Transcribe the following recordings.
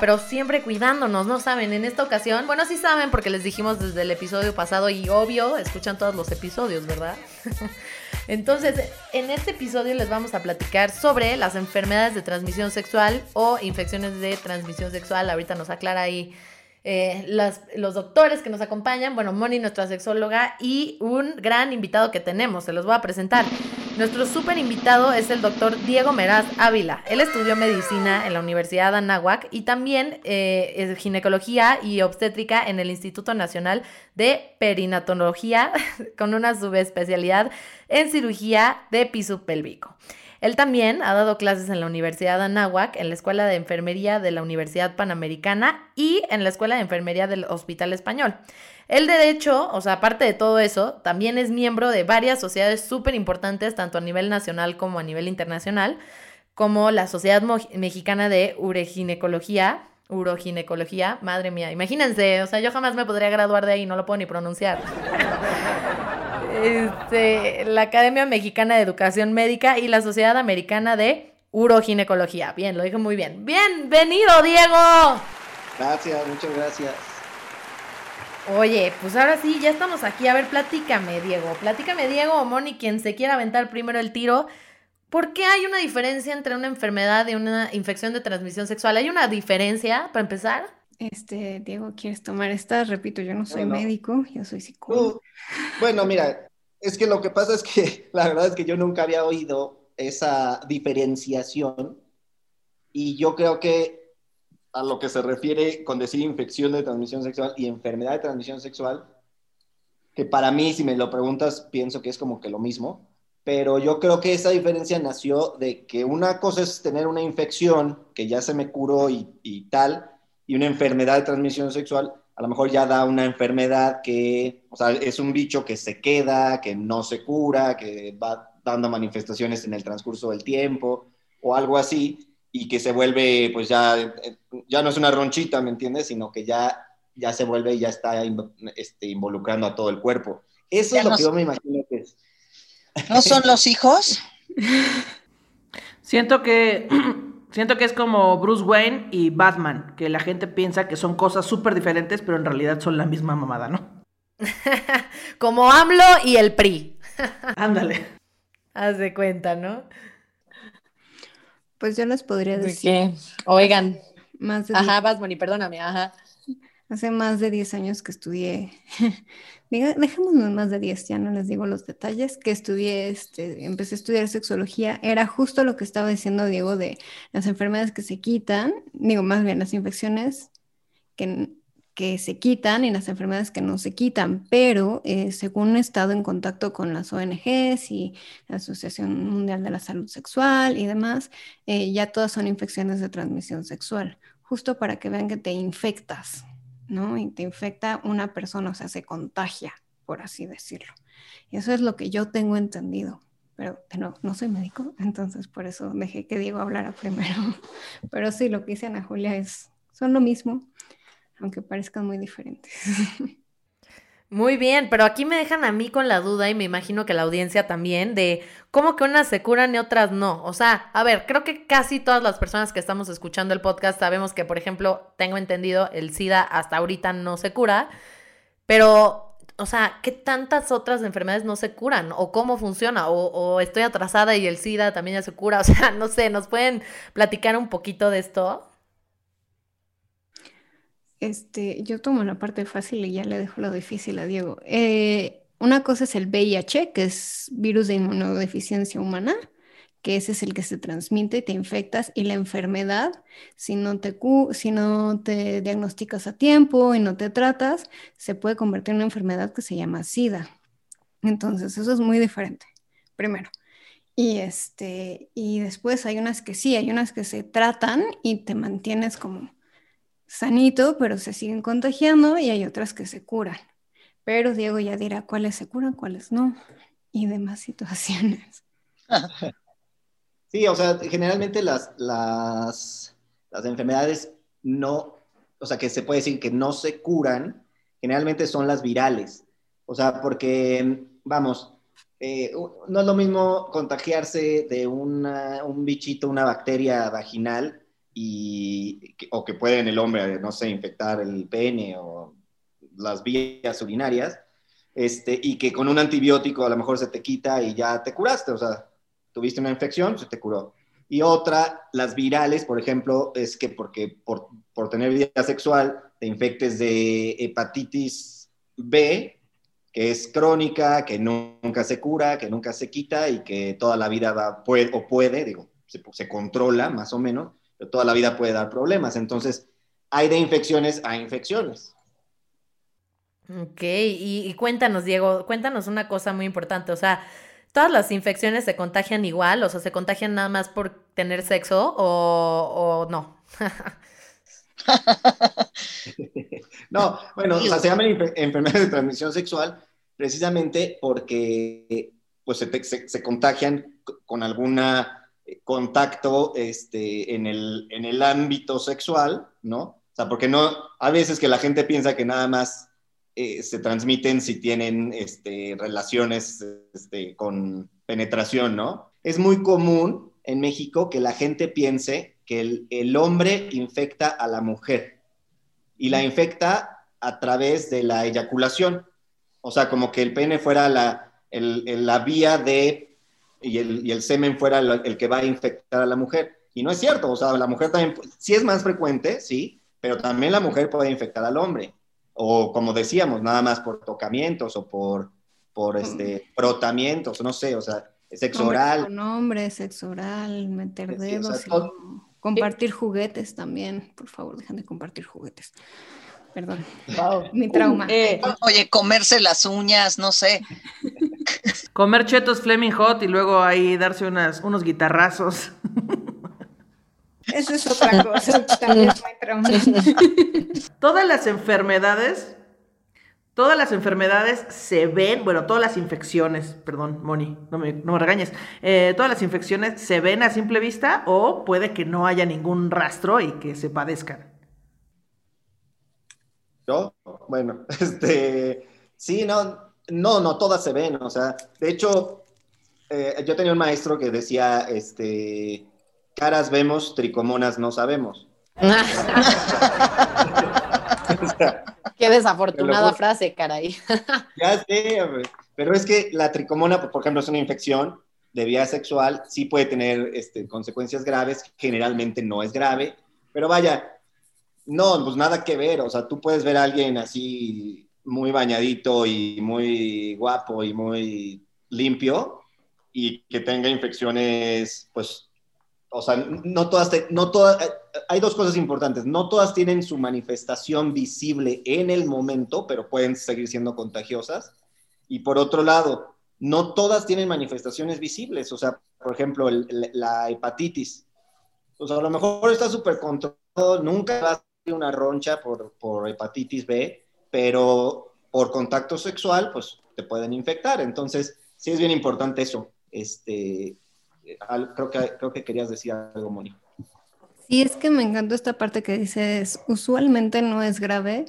pero siempre cuidándonos, ¿no saben? En esta ocasión, bueno, sí saben porque les dijimos desde el episodio pasado y obvio, escuchan todos los episodios, ¿verdad? Entonces, en este episodio les vamos a platicar sobre las enfermedades de transmisión sexual o infecciones de transmisión sexual. Ahorita nos aclara ahí eh, los doctores que nos acompañan, bueno, Moni, nuestra sexóloga, y un gran invitado que tenemos, se los voy a presentar. Nuestro súper invitado es el doctor Diego Meraz Ávila. Él estudió medicina en la Universidad de Anáhuac y también eh, ginecología y obstétrica en el Instituto Nacional de Perinatología, con una subespecialidad en cirugía de piso pélvico. Él también ha dado clases en la Universidad de Anáhuac, en la Escuela de Enfermería de la Universidad Panamericana y en la Escuela de Enfermería del Hospital Español. Él, de hecho, o sea, aparte de todo eso, también es miembro de varias sociedades súper importantes, tanto a nivel nacional como a nivel internacional, como la Sociedad Mexicana de Ureginecología, uroginecología, madre mía, imagínense, o sea, yo jamás me podría graduar de ahí, no lo puedo ni pronunciar. Este, la Academia Mexicana de Educación Médica y la Sociedad Americana de Uroginecología. Bien, lo dije muy bien. Bienvenido, Diego. Gracias, muchas gracias. Oye, pues ahora sí, ya estamos aquí. A ver, platícame, Diego. Platícame, Diego o Moni, quien se quiera aventar primero el tiro. ¿Por qué hay una diferencia entre una enfermedad y una infección de transmisión sexual? ¿Hay una diferencia para empezar? Este, Diego, ¿quieres tomar esta? Repito, yo no soy médico, yo soy psicólogo. bueno, mira, es que lo que pasa es que la verdad es que yo nunca había oído esa diferenciación y yo creo que a lo que se refiere con decir infección de transmisión sexual y enfermedad de transmisión sexual, que para mí, si me lo preguntas, pienso que es como que lo mismo, pero yo creo que esa diferencia nació de que una cosa es tener una infección que ya se me curó y, tal, y una enfermedad de transmisión sexual, a lo mejor ya da una enfermedad que, o sea, es un bicho que se queda, que no se cura, que va dando manifestaciones en el transcurso del tiempo o algo así, y que se vuelve, pues ya, ya no es una ronchita, ¿me entiendes? Sino que ya, ya se vuelve y ya está este, involucrando a todo el cuerpo. Eso es lo que yo me imagino que es. ¿No son los hijos? Siento que Siento que es como Bruce Wayne y Batman, que la gente piensa que son cosas súper diferentes, pero en realidad son la misma mamada, ¿no? como AMLO y el PRI. Ándale. Haz de cuenta, ¿no? Pues yo les podría decir. Oigan. Más de ajá, y perdóname, ajá. Hace más de 10 años que estudié, dejémonos más de 10, ya no les digo los detalles, que estudié, este, empecé a estudiar sexología, era justo lo que estaba diciendo Diego de las enfermedades que se quitan, digo más bien las infecciones que, que se quitan y las enfermedades que no se quitan, pero eh, según he estado en contacto con las ONGs y la Asociación Mundial de la Salud Sexual y demás, eh, ya todas son infecciones de transmisión sexual, justo para que vean que te infectas ¿no? Y te infecta una persona, o sea, se contagia, por así decirlo. Y eso es lo que yo tengo entendido. Pero no, no soy médico, entonces por eso dejé que Diego hablara primero. Pero sí, lo que dice Ana Julia es, son lo mismo, aunque parezcan muy diferentes. Muy bien, pero aquí me dejan a mí con la duda y me imagino que la audiencia también de cómo que unas se curan y otras no. O sea, a ver, creo que casi todas las personas que estamos escuchando el podcast sabemos que, por ejemplo, tengo entendido, el SIDA hasta ahorita no se cura, pero, o sea, ¿qué tantas otras enfermedades no se curan? ¿O cómo funciona? ¿O, o estoy atrasada y el SIDA también ya se cura? O sea, no sé, ¿nos pueden platicar un poquito de esto? Este, yo tomo la parte fácil y ya le dejo lo difícil a Diego. Eh, una cosa es el VIH, que es virus de inmunodeficiencia humana, que ese es el que se transmite, te infectas y la enfermedad, si no te, si no te diagnosticas a tiempo y no te tratas, se puede convertir en una enfermedad que se llama SIDA. Entonces, eso es muy diferente, primero. Y, este, y después hay unas que sí, hay unas que se tratan y te mantienes como sanito, pero se siguen contagiando y hay otras que se curan. Pero Diego ya dirá cuáles se curan, cuáles no y demás situaciones. Sí, o sea, generalmente las, las, las enfermedades no, o sea, que se puede decir que no se curan, generalmente son las virales. O sea, porque, vamos, eh, no es lo mismo contagiarse de una, un bichito, una bacteria vaginal, y, o que puede en el hombre, no sé, infectar el pene o las vías urinarias, este, y que con un antibiótico a lo mejor se te quita y ya te curaste, o sea, tuviste una infección, se te curó. Y otra, las virales, por ejemplo, es que porque por, por tener vida sexual te infectes de hepatitis B, que es crónica, que nunca se cura, que nunca se quita y que toda la vida va, puede, o puede, digo, se, se, controla más o menos, pero toda la vida puede dar problemas. Entonces, hay de infecciones a infecciones. Ok, y, y cuéntanos, Diego, cuéntanos una cosa muy importante, o sea, ¿todas las infecciones se contagian igual? O sea, ¿se contagian nada más por tener sexo o, o no? no, bueno, o sea, se llaman enfermedades de transmisión sexual precisamente porque pues, se, se, contagian con algún contacto este, en, el, en el ámbito sexual, ¿no? O sea, porque no, a veces que la gente piensa que nada más eh, se transmiten si tienen este, relaciones este, con penetración, ¿no? Es muy común en México que la gente piense que el, el hombre infecta a la mujer y la infecta a través de la eyaculación. O sea, como que el pene fuera la, el, la vía de, y el, y el semen fuera el, el, que va a infectar a la mujer. Y no es cierto, o sea, la mujer también, sí es más frecuente, sí, pero también la mujer puede infectar al hombre. O como decíamos, nada más por tocamientos o por, por este, frotamientos, no sé, o sea, sexo oral. Con hombre, sexo oral, meter dedos. Sí, o sea, Compartir juguetes también, por favor, dejen de compartir juguetes. Perdón. Wow. Mi trauma. Eh, oye, comerse las uñas, no sé. Comer chetos Fleming Hot y luego ahí darse unas, unos guitarrazos. Eso es otra cosa. También es muy trauma. Todas las enfermedades Todas las enfermedades se ven, bueno, todas las infecciones, perdón, Moni, no me, no me regañes, eh, todas las infecciones se ven a simple vista o puede que no haya ningún rastro y que se padezcan. Yo, bueno, este, sí, no, no, no todas se ven, o sea, de hecho, eh, yo tenía un maestro que decía, este, caras vemos, tricomonas no sabemos. o sea, Qué desafortunada frase, caray. ya sé, pero es que la tricomona, por ejemplo, es una infección de vía sexual, sí puede tener este, consecuencias graves, generalmente no es grave, pero vaya, no, pues nada que ver, o sea, tú puedes ver a alguien así muy bañadito y muy guapo y muy limpio y que tenga infecciones, pues o sea, no todas, te, no todas, hay dos cosas importantes. No todas tienen su manifestación visible en el momento, pero pueden seguir siendo contagiosas. Y por otro lado, no todas tienen manifestaciones visibles. O sea, por ejemplo, el, la hepatitis. O sea, a lo mejor está súper controlado, nunca va a ser una roncha por, por hepatitis B, pero por contacto sexual, pues te pueden infectar. Entonces, sí es bien importante eso. Este, creo que, creo que querías decir algo, Moni. Sí, es que me encantó esta parte que dices, usualmente no es grave,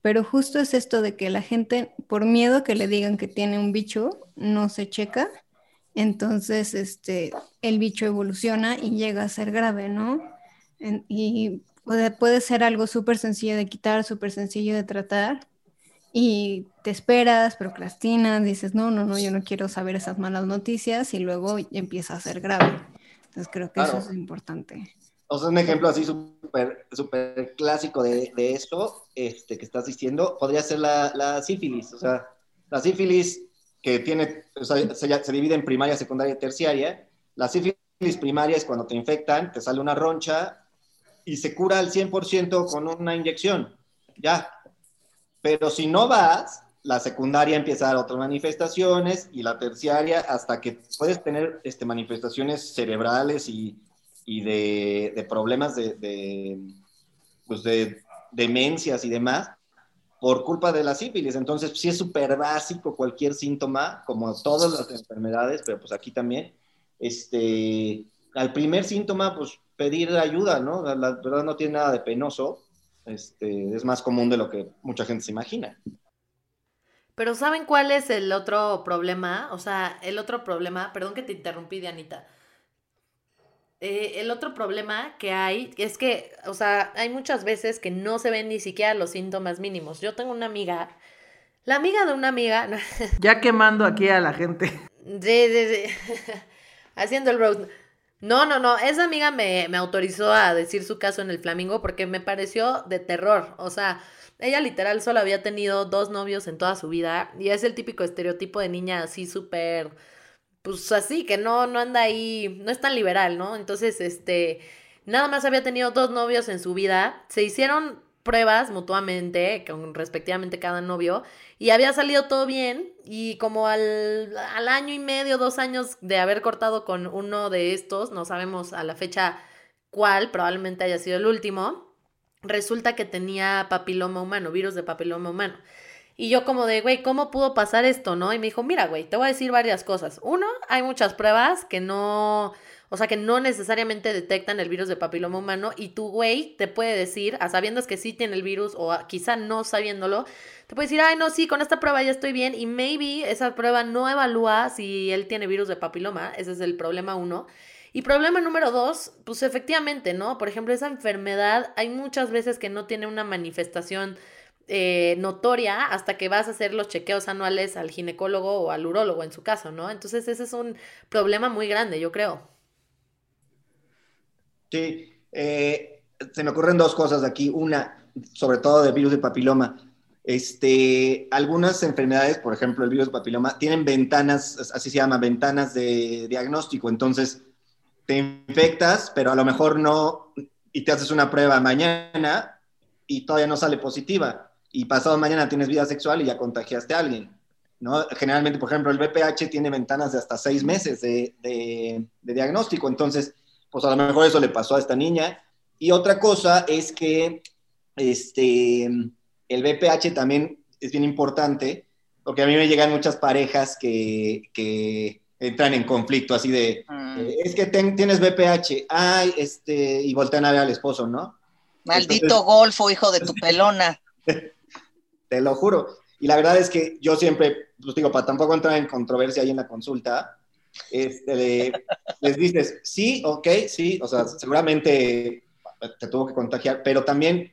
pero justo es esto de que la gente, por miedo que le digan que tiene un bicho, no se checa. Entonces, este, el bicho evoluciona y llega a ser grave, ¿no? y puede, puede ser algo súper sencillo de quitar, súper sencillo de tratar, y te esperas, procrastinas, dices, no, no, no, yo no quiero saber esas malas noticias y luego empieza a ser grave. Entonces creo que claro. eso es importante. O sea, un ejemplo así súper super clásico de, de, esto este, que estás diciendo podría ser la, la sífilis. O sea, la sífilis que tiene, o sea, se, se divide en primaria, secundaria y terciaria. La sífilis primaria es cuando te infectan, te sale una roncha y se cura al 100% con una inyección. Ya, pero si no vas, la secundaria empieza a dar otras manifestaciones y la terciaria hasta que puedes tener este, manifestaciones cerebrales y, y de, de, problemas de, pues de demencias y demás por culpa de la sífilis. Entonces, sí es súper básico cualquier síntoma, como todas las enfermedades, pero pues aquí también, este, al primer síntoma, pues pedir ayuda, ¿no? La, la verdad no tiene nada de penoso este, es más común de lo que mucha gente se imagina. Pero ¿saben cuál es el otro problema? O sea, el otro problema, perdón que te interrumpí, Dianita. Eh, el otro problema que hay es que, o sea, hay muchas veces que no se ven ni siquiera los síntomas mínimos. Yo tengo una amiga, la amiga de una amiga, Ya quemando aquí a la gente. de, de, de- haciendo el road. No, no, no, esa amiga me, me autorizó a decir su caso en el Flamingo porque me pareció de terror. O sea, ella literal solo había tenido dos novios en toda su vida y es el típico estereotipo de niña así súper, pues así, que no, no anda ahí, no es tan liberal, ¿no? Entonces, este, nada más había tenido dos novios en su vida, se hicieron pruebas mutuamente, con respectivamente cada novio, y había salido todo bien, y como al, al año y medio, dos años de haber cortado con uno de estos, no sabemos a la fecha cuál, probablemente haya sido el último, resulta que tenía papiloma humano, virus de papiloma humano. Y yo como de, güey, ¿cómo pudo pasar esto, no? Y me dijo, mira, güey, te voy a decir varias cosas. Uno, hay muchas pruebas que no, o sea, que no necesariamente detectan el virus de papiloma humano y tu güey te puede decir, a sabiendas que sí tiene el virus o quizá no sabiéndolo, te puede decir, ay, no, sí, con esta prueba ya estoy bien y maybe esa prueba no evalúa si él tiene virus de papiloma, ese es el problema uno. Y problema número dos, pues efectivamente, ¿no? Por ejemplo, esa enfermedad hay muchas veces que no tiene una manifestación eh, notoria hasta que vas a hacer los chequeos anuales al ginecólogo o al urólogo en su caso, ¿no? Entonces ese es un problema muy grande, yo creo. Sí, eh, se me ocurren dos cosas aquí. Una, sobre todo de virus de papiloma. Este, algunas enfermedades, por ejemplo, el virus de papiloma, tienen ventanas, así se llama, ventanas de diagnóstico. Entonces, te infectas, pero a lo mejor no, y te haces una prueba mañana y todavía no sale positiva. Y pasado mañana tienes vida sexual y ya contagiaste a alguien. ¿no? Generalmente, por ejemplo, el VPH tiene ventanas de hasta seis meses de, de- de diagnóstico. Entonces, pues a lo mejor eso le pasó a esta niña. Y otra cosa es que este, el VPH también es bien importante, porque a mí me llegan muchas parejas que, que entran en conflicto, así de, Mm, eh, es que ten- tienes VPH, ay, este, y voltean a ver al esposo, ¿no? Maldito entonces- golfo, hijo de tu pelona. Te lo juro. Y la verdad es que yo siempre, pues digo, para tampoco entrar en controversia ahí en la consulta, este, le- les dices, sí, ok, sí, o sea, seguramente te tuvo que contagiar, pero también,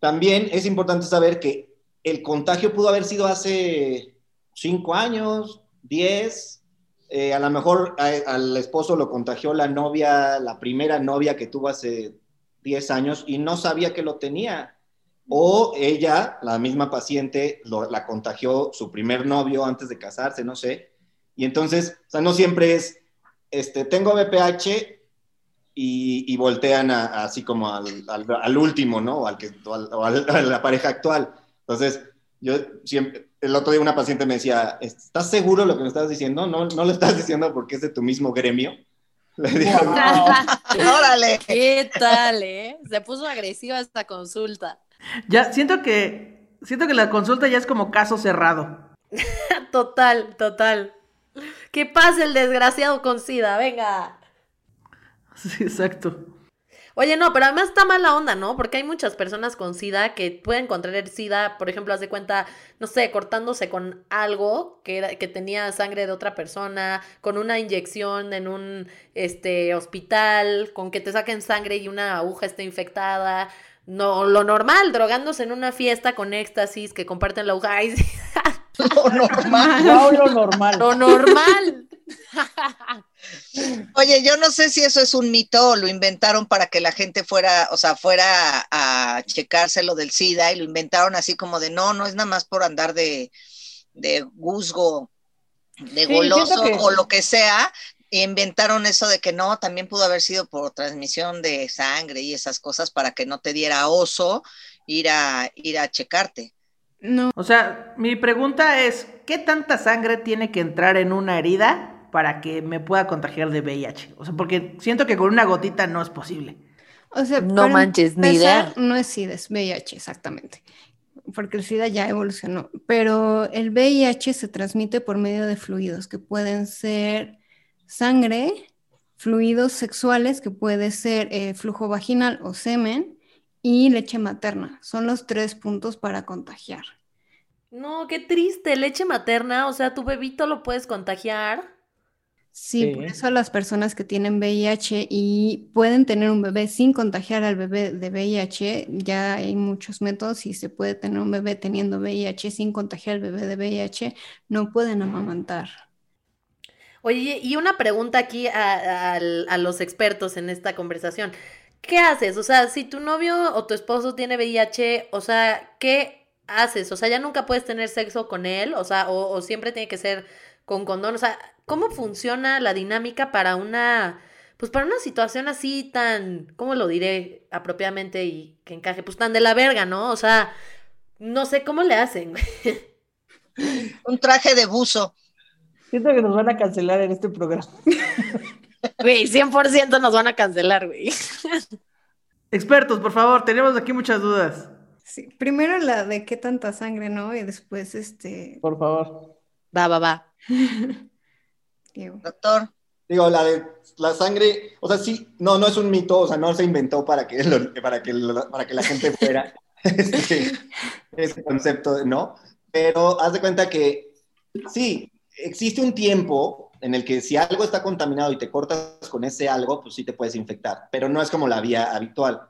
también es importante saber que el contagio pudo haber sido hace cinco años, diez, eh, a lo mejor al esposo lo contagió la novia, la primera novia que tuvo hace 10 años y no sabía que lo tenía. O ella, la misma paciente, lo- la contagió su primer novio antes de casarse, no sé. Y entonces, o sea, no siempre es, este, tengo VPH y, y voltean a- a así como al, al- al último, ¿no? O, al que, o al- o al- a la pareja actual. Entonces, yo siempre, el otro día una paciente me decía, ¿estás seguro de lo que me estás diciendo? No, no lo estás diciendo porque es de tu mismo gremio. Le digo, Órale. ¿Qué tal, eh? Se puso agresiva esta consulta. Ya, siento que, siento que la consulta ya es como caso cerrado. Total, total. Que pase el desgraciado con SIDA, venga. Sí, exacto. Oye, no, pero además está mala onda, ¿no? Porque hay muchas personas con SIDA que pueden contraer SIDA, por ejemplo, haz de cuenta, no sé, cortándose con algo que, era- que tenía sangre de otra persona, con una inyección en un este, hospital, con que te saquen sangre y una aguja esté infectada. No, lo normal, drogándose en una fiesta con éxtasis, que comparten la aguja. Ay, sí, Lo normal. No lo normal. lo normal. Oye, yo no sé si eso es un mito o lo inventaron para que la gente fuera, o sea, fuera a, checarse lo del SIDA y lo inventaron así como de no, no es nada más por andar de, de guzgo, de Sí, goloso que- o lo que sea. e inventaron eso de que no, también pudo haber sido por transmisión de sangre y esas cosas para que no te diera oso ir a ir a checarte. No, O sea, mi pregunta es, ¿qué tanta sangre tiene que entrar en una herida para que me pueda contagiar de VIH? O sea, porque siento que con una gotita no es posible. o sea, No manches, ni idea. No es SIDA, es VIH, exactamente. Porque el SIDA ya evolucionó. Pero el VIH se transmite por medio de fluidos que pueden ser sangre, fluidos sexuales, que puede ser eh, flujo vaginal o semen, y leche materna. Son los tres puntos para contagiar. No, qué triste, leche materna, o sea, tu bebito lo puedes contagiar. Sí, por eso las personas que tienen VIH y pueden tener un bebé sin contagiar al bebé de VIH, ya hay muchos métodos y se puede tener un bebé teniendo VIH sin contagiar al bebé de VIH, no pueden amamantar. Oye, y una pregunta aquí a, a- a los expertos en esta conversación. ¿Qué haces? O sea, si tu novio o tu esposo tiene VIH, o sea, ¿qué haces? O sea, ya nunca puedes tener sexo con él, o sea, o, o siempre tiene que ser con condón. O sea, ¿cómo funciona la dinámica para una, pues para una situación así tan, ¿cómo lo diré apropiadamente y que encaje? Pues tan de la verga, ¿no? O sea, no sé cómo le hacen. Un traje de buzo. Siento que nos van a cancelar en este programa. Güey, 100% nos van a cancelar, güey. Expertos, por favor, tenemos aquí muchas dudas. Sí, primero la de qué tanta sangre, ¿no? Y después este, Por favor. Va, va, va. Doctor, Digo, la de la sangre, o sea, sí, no, no es un mito, o sea, no se inventó para que, lo- para que, lo- para que la gente fuera este, ese concepto, ¿no? Pero haz de cuenta que sí, existe un tiempo en el que si algo está contaminado y te cortas con ese algo, pues sí te puedes infectar, pero no es como la vía habitual.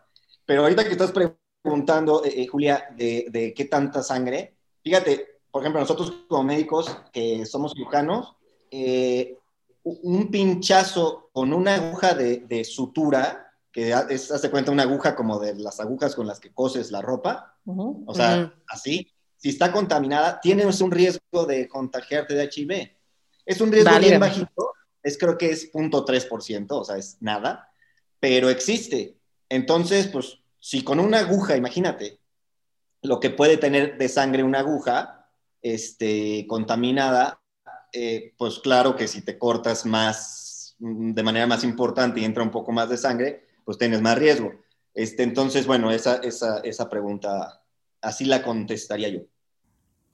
Pero ahorita que estás preguntando, eh, eh, Julia, de, de qué tanta sangre, fíjate, por ejemplo, nosotros como médicos que somos cirujanos, eh, un pinchazo con una aguja de, de sutura, que es, hace cuenta una aguja como de las agujas con las que coses la ropa, o sea, así, si está contaminada, tienes un riesgo de contagiarte de HIV. Es un riesgo bien bajito, es creo que es 0.3%, o sea, es nada, pero existe. Entonces, pues, si con una aguja, imagínate, lo que puede tener de sangre una aguja, este, contaminada, eh, pues claro que si te cortas más, mm, de manera más importante y entra un poco más de sangre, pues tienes más riesgo. Este, entonces, bueno, esa, esa, esa pregunta, así la contestaría yo.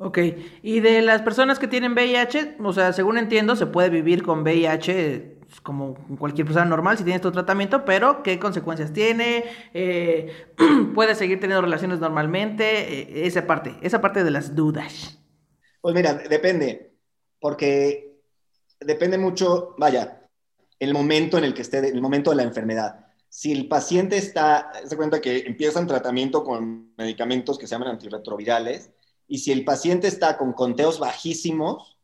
Ok, y de las personas que tienen VIH, o sea, según entiendo, se puede vivir con VIH como cualquier persona normal si tienes tu tratamiento, pero ¿qué consecuencias tiene? Eh, ¿Puedes seguir teniendo relaciones normalmente? Eh, esa parte, esa parte de las dudas. Pues mira, depende, porque depende mucho, vaya, el momento en el que esté, el momento de la enfermedad. Si el paciente está, se cuenta que empiezan tratamiento con medicamentos que se llaman antirretrovirales, y si el paciente está con conteos bajísimos,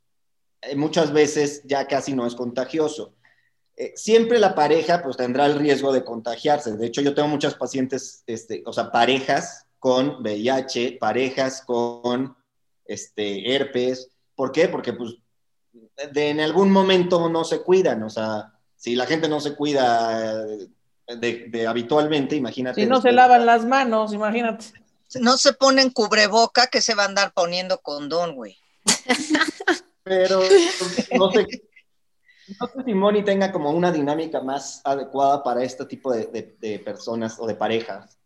eh, muchas veces ya casi no es contagioso. Eh, siempre la pareja pues tendrá el riesgo de contagiarse. De hecho, yo tengo muchas pacientes, este, o sea, parejas con VIH, parejas con este, herpes. ¿Por qué? Porque pues de, en algún momento no se cuidan. O sea, si la gente no se cuida eh, de, de habitualmente, imagínate. Si no se lavan las manos, imagínate. No se ponen cubreboca, que se va a andar poniendo condón, güey. Pero no sé, no sé si Moni tenga como una dinámica más adecuada para este tipo de, de- de personas o de parejas.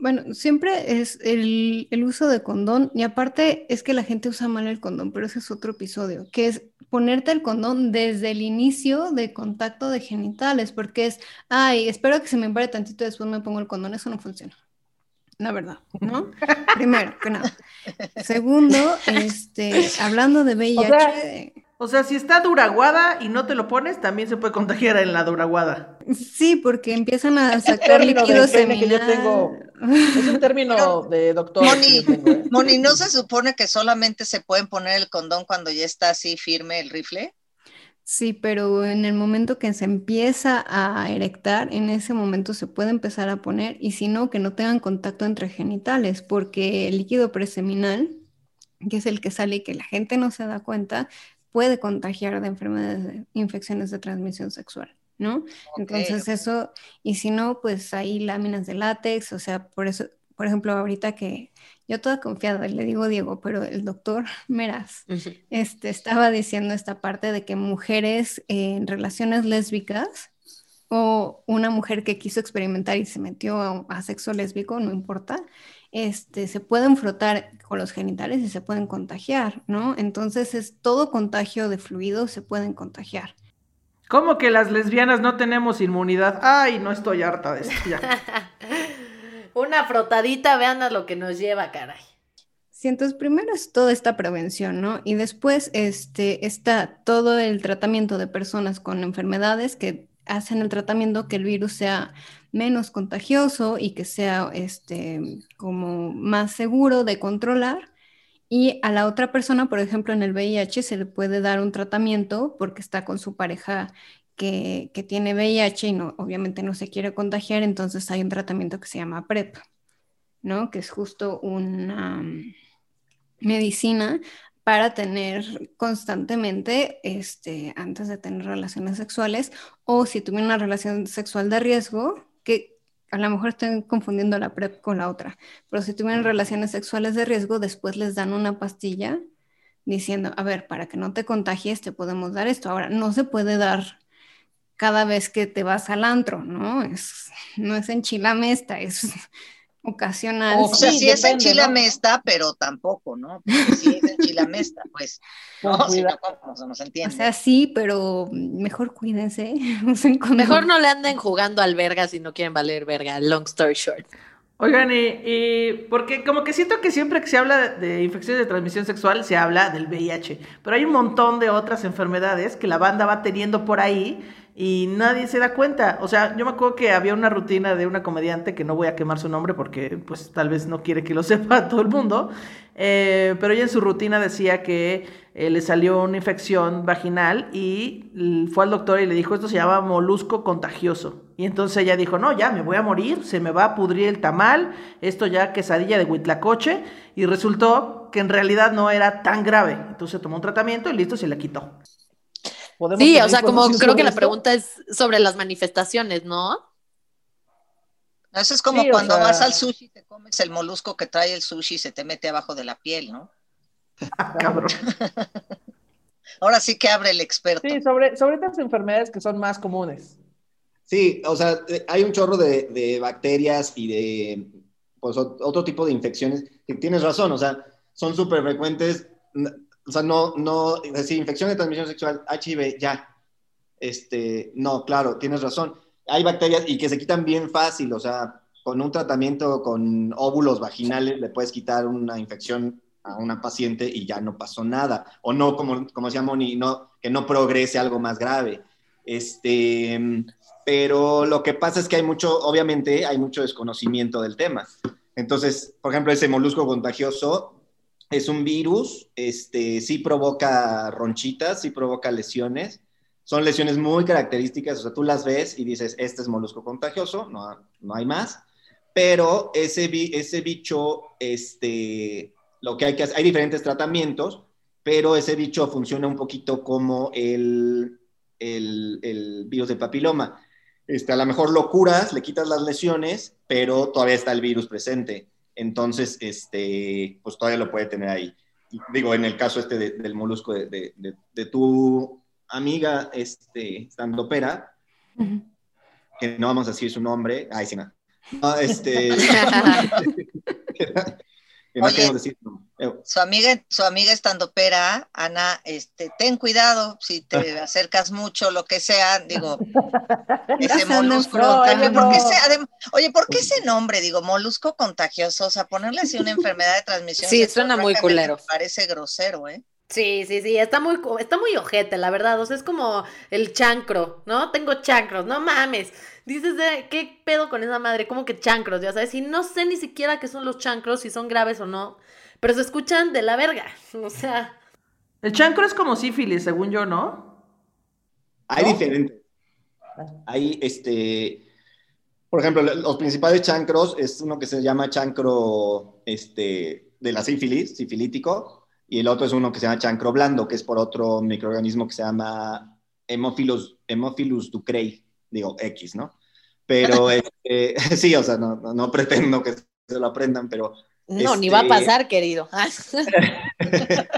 Bueno, siempre es el, el uso de condón y aparte es que la gente usa mal el condón, pero ese es otro episodio, que es ponerte el condón desde el inicio de contacto de genitales, porque es, ay, espero que se me pare tantito y después me pongo el condón, eso no funciona. La verdad, ¿no? Primero que nada. Segundo, este, hablando de VIH, sea, O sea, si está duraguada y no te lo pones, también se puede contagiar en la duraguada. sí, porque empiezan a sacar término líquido del pene que yo seminal. tengo es un término de doctor. Moni, tengo, ¿eh? Moni, ¿no se supone que solamente se pueden poner el condón cuando ya está así firme el rifle? Sí, pero en el momento que se empieza a erectar, en ese momento se puede empezar a poner, y si no, que no tengan contacto entre genitales, porque el líquido preseminal, que es el que sale y que la gente no se da cuenta, puede contagiar de enfermedades, de infecciones de transmisión sexual, ¿no? Entonces eso, y si no, pues hay láminas de látex, o sea, por eso, por ejemplo, ahorita que yo toda confiada le digo Diego, pero el doctor Meraz este, estaba diciendo esta parte de que mujeres en relaciones lésbicas o una mujer que quiso experimentar y se metió a, a sexo lésbico, no importa, este, se pueden frotar con los genitales y se pueden contagiar, ¿no? Entonces es todo contagio de fluidos se pueden contagiar. ¿Cómo que las lesbianas no tenemos inmunidad? Ay, no estoy harta de esto ya. Una frotadita, vean a lo que nos lleva, caray. Sí, entonces primero es toda esta prevención, ¿no? Y después este, está todo el tratamiento de personas con enfermedades que hacen el tratamiento que el virus sea menos contagioso y que sea este, como más seguro de controlar. Y a la otra persona, por ejemplo, en el VIH se le puede dar un tratamiento porque está con su pareja que, que tiene VIH y no, obviamente no se quiere contagiar, entonces hay un tratamiento que se llama PrEP, ¿no? Que es justo una medicina para tener constantemente, este, antes de tener relaciones sexuales, o si tuviera una relación sexual de riesgo, que a lo mejor estoy confundiendo la PrEP con la otra, pero si tuvieran relaciones sexuales de riesgo, después les dan una pastilla diciendo, a ver, para que no te contagies, te podemos dar esto. Ahora, no se puede dar cada vez que te vas al antro, ¿no? Es, no es en chilamesta, es ocasional. O sea, Sí, sí, es en depende, ¿no? Chilamesta, pero tampoco, ¿no? Porque sí es en Chilamesta, pues. Con No, si no. No se O entiende. sea, sí, pero mejor cuídense. Mejor no le anden jugando al verga si no quieren valer verga. Long story short. Oigan, y, y porque como que siento que siempre que se habla de, de infecciones de transmisión sexual se habla del VIH, pero hay un montón de otras enfermedades que la banda va teniendo por ahí y nadie se da cuenta. O sea, yo me acuerdo que había una rutina de una comediante que no voy a quemar su nombre porque pues tal vez no quiere que lo sepa todo el mundo, eh, pero ella en su rutina decía que eh, le salió una infección vaginal y fue al doctor y le dijo, esto se llama molusco contagioso. Y entonces ella dijo, no, ya me voy a morir, se me va a pudrir el tamal, esto ya quesadilla de huitlacoche, y resultó que en realidad no era tan grave. Entonces tomó un tratamiento y listo, se le quitó. ¿Podemos Sí, o sea, como creo que la pregunta es sobre las manifestaciones, ¿no? Eso es como Sí, o cuando sea- vas al sushi, te comes el molusco que trae el sushi y se te mete abajo de la piel, ¿no? Ah, cabrón. Ahora sí que abre el experto. Sí, sobre, sobre estas enfermedades que son más comunes. Sí, o sea, hay un chorro de, de bacterias y de pues, ot- otro tipo de infecciones que tienes razón, o sea, son súper frecuentes. O sea, no, no, es decir, infección de transmisión sexual, HIV, ya. Este, no, claro, tienes razón. Hay bacterias y que se quitan bien fácil, o sea, con un tratamiento con óvulos vaginales le puedes quitar una infección a una paciente y ya no pasó nada. O no, como, como decía Moni, no, que no progrese algo más grave. Este, pero lo que pasa es que hay mucho, obviamente, hay mucho desconocimiento del tema. Entonces, por ejemplo, ese molusco contagioso es un virus, este, sí provoca ronchitas, sí provoca lesiones. Son lesiones muy características, o sea, tú las ves y dices, este es molusco contagioso, no, no hay más. Pero ese, ese bicho, este, lo que hay que hacer, hay diferentes tratamientos, pero ese bicho funciona un poquito como el, el, el virus de papiloma. Este, a lo mejor lo curas, le quitas las lesiones, pero todavía está el virus presente. Entonces, este, pues todavía lo puede tener ahí. Digo, en el caso este de- del molusco de, de- tu amiga, este, estando pera, que no vamos a decir su nombre, ay, sí, no. No, este, que no Oye. queremos decir su nombre. Eh, Su amiga, su amiga estando pera, Ana, este, ten cuidado si te acercas mucho, lo que sea, digo, ese molusco contagioso. ¿Por qué No. ese- adem- oye, ¿por qué ese nombre? Digo, molusco contagioso, o sea, ponerle así una enfermedad de transmisión. Sí, sexual, suena muy culero. me Parece grosero, ¿eh? Sí, sí, sí, está muy, está muy ojete, la verdad. O sea, es como el chancro, ¿no? Tengo chancros, no mames. Dices, de, ¿qué pedo con esa madre? Como que chancros, ya sabes. Y no sé ni siquiera qué son los chancros, si son graves o no. Pero se escuchan de la verga. O sea, El chancro es como sífilis, según yo, ¿no? Hay ¿No? diferentes. Hay, este, por ejemplo, los principales chancros es uno que se llama chancro, este, de la sífilis, sifilítico, y el otro es uno que se llama chancro blando, que es por otro microorganismo que se llama Hemophilus, Hemophilus ducrei, digo X, ¿no? Pero, este, sí, o sea, no, no, no pretendo que se lo aprendan, pero No, ni va a Este- pasar, querido. Ah,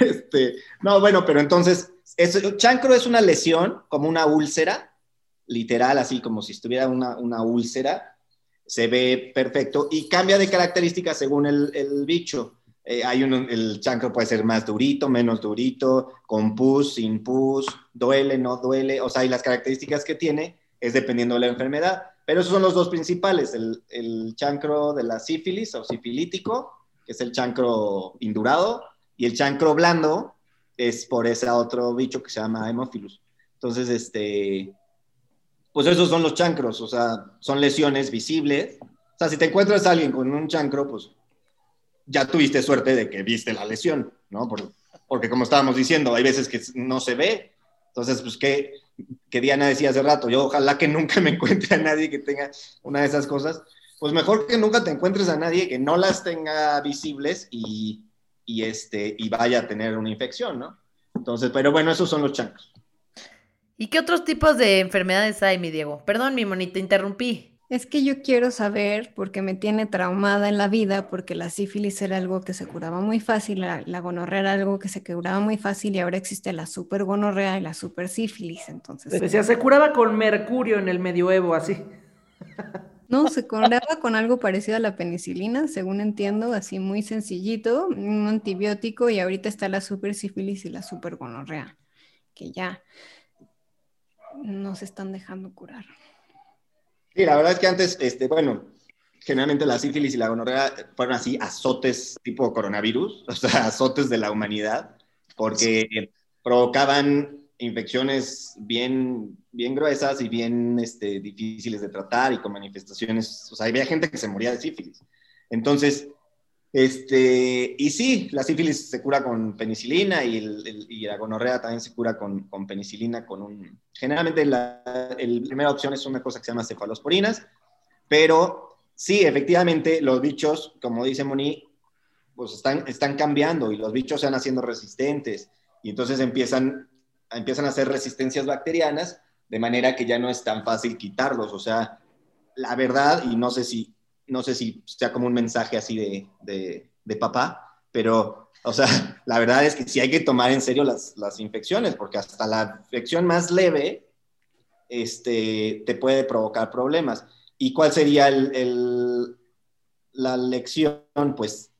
Este, no, bueno, pero entonces, es, chancro es una lesión, como una úlcera, literal, así como si estuviera una, una úlcera, se ve perfecto y cambia de características según el, el bicho. Eh, hay un, el chancro puede ser más durito, menos durito, con pus, sin pus, duele, no duele, o sea, y las características que tiene es dependiendo de la enfermedad. Pero esos son los dos principales, el, chancro de la sífilis o sifilítico que es el chancro indurado, y el chancro blando es por ese otro bicho que se llama Hemophilus. Entonces, este, pues esos son los chancros, o sea, son lesiones visibles. O sea, si te encuentras a alguien con un chancro, pues ya tuviste suerte de que viste la lesión, ¿no? Por- porque como estábamos diciendo, hay veces que no se ve. Entonces, pues, ¿qué, que Diana decía hace rato? Yo ojalá que nunca me encuentre a nadie que tenga una de esas cosas. Pues mejor que nunca te encuentres a nadie que no las tenga visibles y, y, este, y vaya a tener una infección, ¿no? Entonces, pero bueno, esos son los chancros. ¿Y qué otros tipos de enfermedades hay, mi Diego? Perdón, mi monito, interrumpí. Es que yo quiero saber, porque me tiene traumada en la vida, porque la sífilis era algo que se curaba muy fácil, la, la gonorrea era algo que se curaba muy fácil y ahora existe la super gonorrea y la super sífilis. Entonces, Decía, se curaba con mercurio en el medioevo, así. no, se curaba con algo parecido a la penicilina, según entiendo, así muy sencillito, un antibiótico y ahorita está la super sífilis y la super gonorrea, que ya no se están dejando curar. Sí, la verdad es que antes, este, bueno, generalmente la sífilis y la gonorrea fueron así azotes tipo coronavirus, o sea, azotes de la humanidad, porque provocaban infecciones bien, bien gruesas y bien este, difíciles de tratar y con manifestaciones, o sea, había gente que se moría de sífilis. Entonces, este, y sí, la sífilis se cura con penicilina y, la gonorrea también se cura con, penicilina, con un... Generalmente la primera opción es una cosa que se llama cefalosporinas, pero sí, efectivamente, los bichos, como dice Moni, pues están, están cambiando y los bichos se van haciendo resistentes y entonces empiezan, empiezan a hacer resistencias bacterianas de manera que ya no es tan fácil quitarlos. O sea, la verdad, y no sé si, no sé si sea como un mensaje así de, de, papá, pero, o sea, la verdad es que sí hay que tomar en serio las, las infecciones, porque hasta la infección más leve este, te puede provocar problemas. ¿Y cuál sería el, el- la lección? Pues,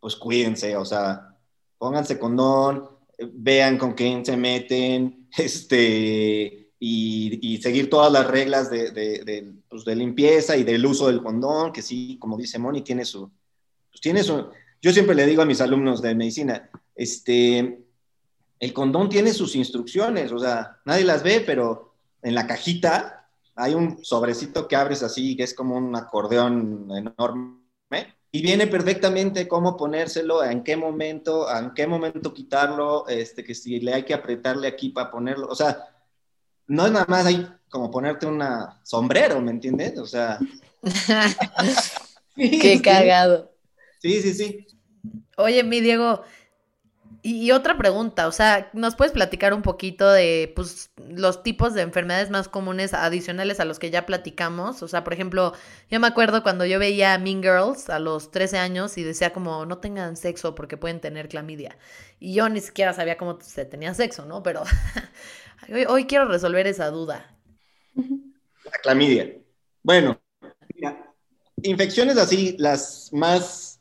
pues cuídense, o sea, pónganse condón, eh, vean con quién se meten, este, y, y seguir todas las reglas de, de- de, pues, de limpieza y del uso del condón, que sí, como dice Moni, tiene su, pues, tiene su, yo siempre le digo a mis alumnos de medicina, este, el condón tiene sus instrucciones, o sea, nadie las ve, pero en la cajita hay un sobrecito que abres así, que es como un acordeón enorme, y viene perfectamente cómo ponérselo, en qué momento, en qué momento quitarlo, este, que si le hay que apretarle aquí para ponerlo, o sea, no es nada más ahí como ponerte un sombrero, ¿me entiendes? O sea... Qué cagado. Sí, sí, sí. Oye, mi Diego, y, y otra pregunta, o sea, ¿nos puedes platicar un poquito de pues, los tipos de enfermedades más comunes adicionales a los que ya platicamos? O sea, por ejemplo, yo me acuerdo cuando yo veía Mean Girls a los 13 años y decía como, no tengan sexo porque pueden tener clamidia. Y yo ni siquiera sabía cómo se tenía sexo, ¿no? Pero hoy, hoy quiero resolver esa duda. La clamidia. Bueno, mira, infecciones así, las más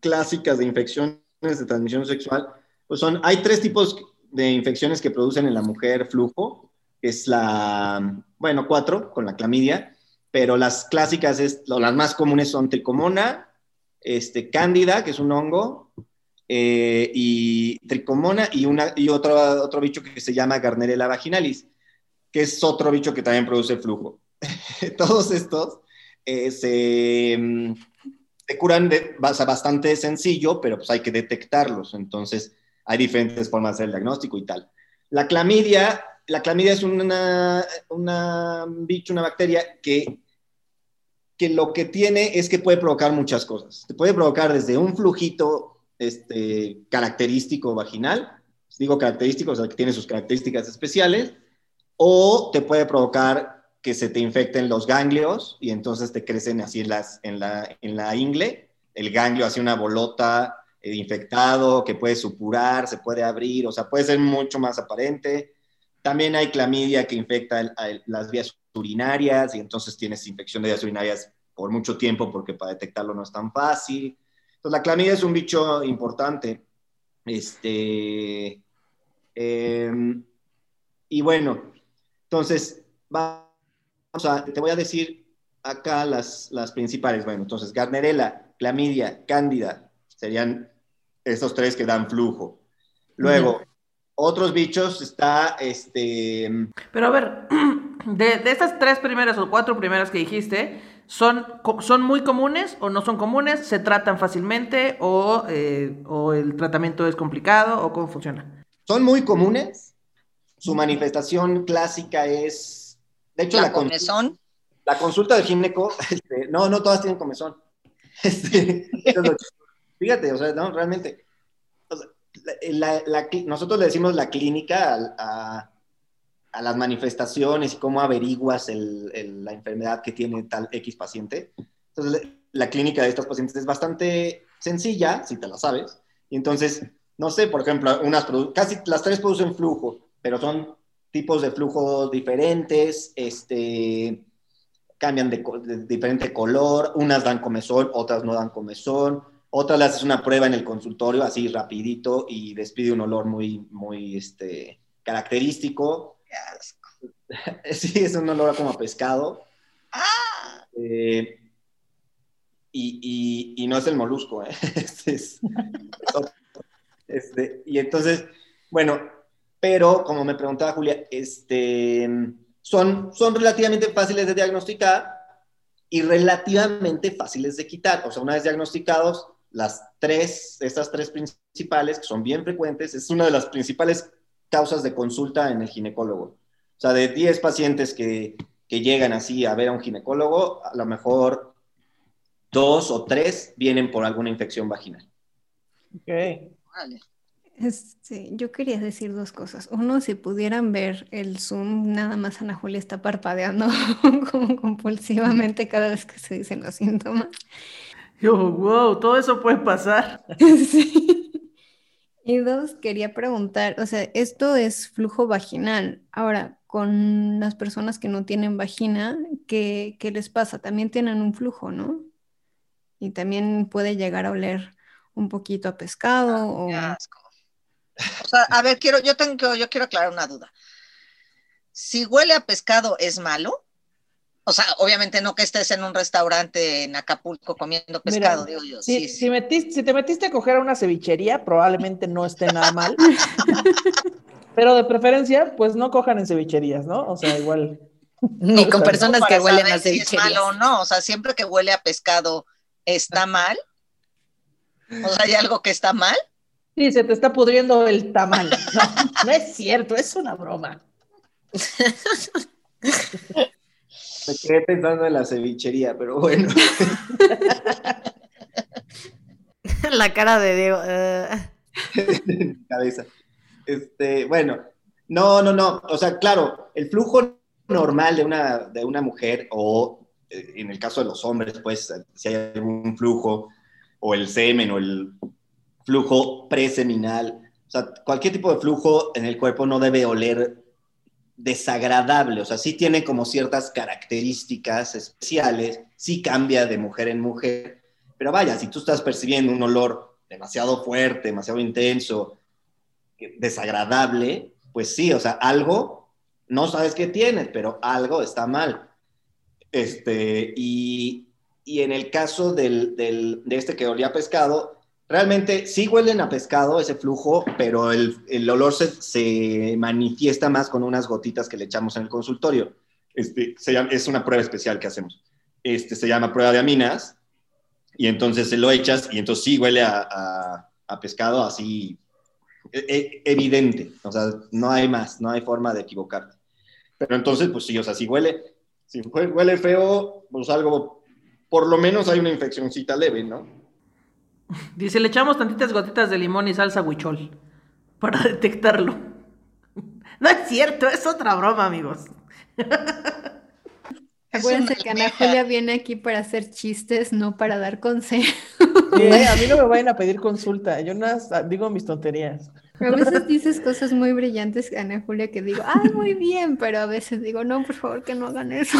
clásicas de infecciones de transmisión sexual, pues son, hay tres tipos de infecciones que producen en la mujer flujo, que es la, bueno, cuatro con la clamidia, pero las clásicas, es, o las más comunes son tricomona, este, cándida, que es un hongo, eh, y tricomona y, una, y otro, otro bicho que se llama Garnerella vaginalis, que es otro bicho que también produce flujo. Todos estos eh, se, mm, se curan de, bastante sencillo, pero pues hay que detectarlos. Entonces, hay diferentes formas de hacer el diagnóstico y tal. La clamidia, la clamidia es una, una bicho, una bacteria que, que lo que tiene es que puede provocar muchas cosas. Te puede provocar desde un flujito este, característico vaginal, digo característico, o sea, que tiene sus características especiales, o te puede provocar que se te infecten los ganglios y entonces te crecen así las, en, la, en la ingle, el ganglio hace una bolota eh, infectado que puede supurar, se puede abrir, o sea, puede ser mucho más aparente. También hay clamidia que infecta las vías urinarias y entonces tienes infección de vías urinarias por mucho tiempo porque para detectarlo no es tan fácil. Entonces la clamidia es un bicho importante. Este, eh, y bueno, entonces vamos a, te voy a decir acá las, las principales. Bueno, entonces Gardnerella, clamidia, cándida, Serían esos tres que dan flujo. Luego, otros bichos está este. Pero a ver, de, de estas tres primeras o cuatro primeras que dijiste, ¿son, ¿son muy comunes o no son comunes? ¿Se tratan fácilmente o, eh, o el tratamiento es complicado o cómo funciona? Son muy comunes. Su manifestación clásica es. De hecho, La comezón. la consulta del gineco, este, no, no todas tienen comezón. Este, fíjate, o sea, no, realmente. o sea, la- la- la cli- nosotros le decimos la clínica al- a, a las manifestaciones y cómo averiguas el- el- la enfermedad que tiene tal X paciente. Entonces, la clínica de estos pacientes es bastante sencilla, si te la sabes. Y entonces, no sé, por ejemplo, unas casi las tres producen flujo, pero son tipos de flujo diferentes, este, cambian de, de diferente color, unas dan comezón, otras no dan comezón, otras le haces una prueba en el consultorio así rapidito y despide un olor muy, muy este, característico. Qué asco. Sí, es un olor como a pescado. ¡Ah! Eh, y, y- y no es el molusco, ¿eh? Este es-. Este, y entonces, bueno, pero como me preguntaba Julia, este, son, son relativamente fáciles de diagnosticar y relativamente fáciles de quitar. O sea, una vez diagnosticados, las tres, estas tres principales, que son bien frecuentes, es una de las principales causas de consulta en el ginecólogo. O sea, de 10 pacientes que, que llegan así a ver a un ginecólogo, a lo mejor dos o tres vienen por alguna infección vaginal. Ok. Este, yo quería decir dos cosas. Uno, si pudieran ver el Zoom, nada más Ana Julia está parpadeando como compulsivamente cada vez que se dicen los síntomas. Yo, wow, todo eso puede pasar. Sí. Y dos, quería preguntar, o sea, esto es flujo vaginal. Ahora, con las personas que no tienen vagina, ¿qué, qué les pasa? También tienen un flujo, ¿no? Y también puede llegar a oler un poquito a pescado o... Qué asco. O sea, a ver, quiero, yo tengo, yo quiero aclarar una duda. Si huele a pescado, ¿es malo? O sea, obviamente no que estés en un restaurante en Acapulco comiendo pescado, Mira, digo yo. Si, Sí, si sí. metiste- si te metiste a coger a una cevichería, probablemente no esté nada mal. Pero de preferencia, pues no cojan en cevicherías, ¿no? O sea, igual. Ni con personas que huelen a si es cevicherías. malo o no. O sea, siempre que huele a pescado, ¿está mal? O sea, ¿hay algo que está mal? Sí, se te está pudriendo el tamal. No, no es cierto, es una broma. Me quedé pensando en la cevichería, pero bueno. La cara de Diego. eh. mi cabeza. Este, bueno, no, no, no. O sea, claro, el flujo normal de una, de una mujer, o eh, en el caso de los hombres, pues, si hay algún flujo, o el semen, o el flujo preseminal, o sea, cualquier tipo de flujo en el cuerpo no debe oler desagradable, o sea, sí tiene como ciertas características especiales, sí cambia de mujer en mujer, pero vaya, si tú estás percibiendo un olor demasiado fuerte, demasiado intenso, desagradable, pues sí, o sea, algo, no sabes qué tienes, pero algo está mal. Este, y, y en el caso del, del- de este que olía pescado, realmente sí huelen a pescado ese flujo, pero el, el olor se, se manifiesta más con unas gotitas que le echamos en el consultorio. Este, se llama- es una prueba especial que hacemos. Este, se llama prueba de aminas, y entonces se lo echas y entonces sí huele a, a- pescado así e- e- evidente, o sea, no hay más, no hay forma de equivocarte. Pero entonces, pues sí, o sea, si huele, si hue- huele feo, pues algo, por lo menos hay una infeccióncita leve, ¿no? Dice, le echamos tantitas gotitas de limón y salsa huichol para detectarlo. No es cierto, es otra broma, amigos. Acuérdense que Ana. Julia viene aquí para hacer chistes, no para dar consejos. Sí, a mí no me vayan a pedir consulta, yo nada digo mis tonterías. A veces dices cosas muy brillantes, Ana Julia, que digo, ay, muy bien, pero a veces digo, no, por favor, que no hagan eso.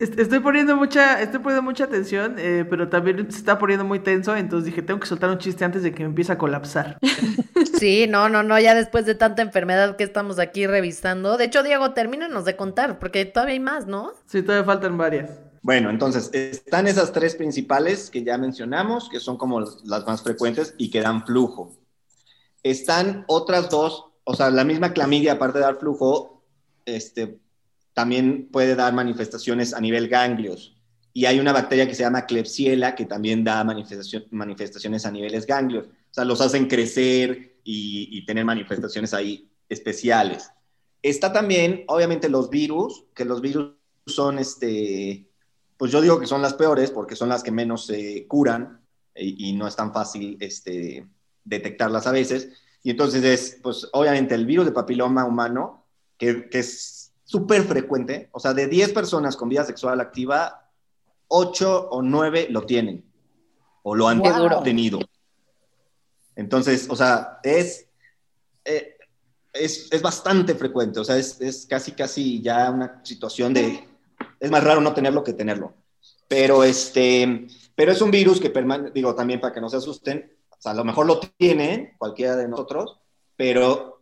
Est- Estoy poniendo mucha, estoy poniendo mucha atención, eh, pero también se está poniendo muy tenso, entonces dije, tengo que soltar un chiste antes de que me empiece a colapsar. Sí, no, no, no, ya después de tanta enfermedad que estamos aquí revisando. De hecho, Diego, termínanos de contar, porque todavía hay más, ¿no? Sí, todavía faltan varias. Bueno, entonces, están esas tres principales que ya mencionamos, que son como las más frecuentes y que dan flujo. Están otras dos, o sea, la misma clamidia, aparte de dar flujo, este, también puede dar manifestaciones a nivel ganglios. Y hay una bacteria que se llama Klebsiella que también da manifestación, manifestaciones a niveles ganglios. O sea, los hacen crecer y, y tener manifestaciones ahí especiales. Está también, obviamente, los virus, que los virus son, este, pues yo digo que son las peores porque son las que menos se curan y, y no es tan fácil este, detectarlas a veces. Y entonces es, pues obviamente el virus de papiloma humano, que, que es súper frecuente, o sea, de 10 personas con vida sexual activa, 8 o 9 lo tienen o lo han duro. tenido. Entonces, o sea, es, eh, es, es bastante frecuente, o sea, es, es casi, casi ya una situación de, es más raro no tenerlo que tenerlo. Pero, este, pero es un virus que permanece, digo, también para que no se asusten, o sea, a lo mejor lo tiene cualquiera de nosotros, pero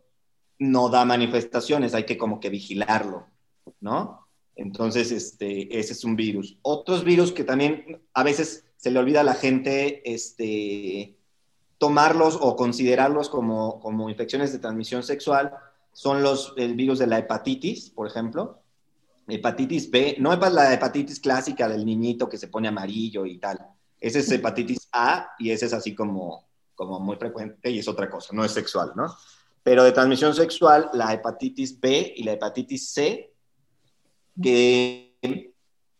no da manifestaciones, hay que como que vigilarlo, ¿no? Entonces, este, ese es un virus. Otros virus que también a veces se le olvida a la gente este, tomarlos o considerarlos como, como infecciones de transmisión sexual son los, el virus de la hepatitis, por ejemplo. Hepatitis B, no es la hepatitis clásica del niñito que se pone amarillo y tal. Ese es hepatitis A y ese es así como, como muy frecuente y es otra cosa, no es sexual, ¿no? Pero de transmisión sexual, la hepatitis B y la hepatitis C, que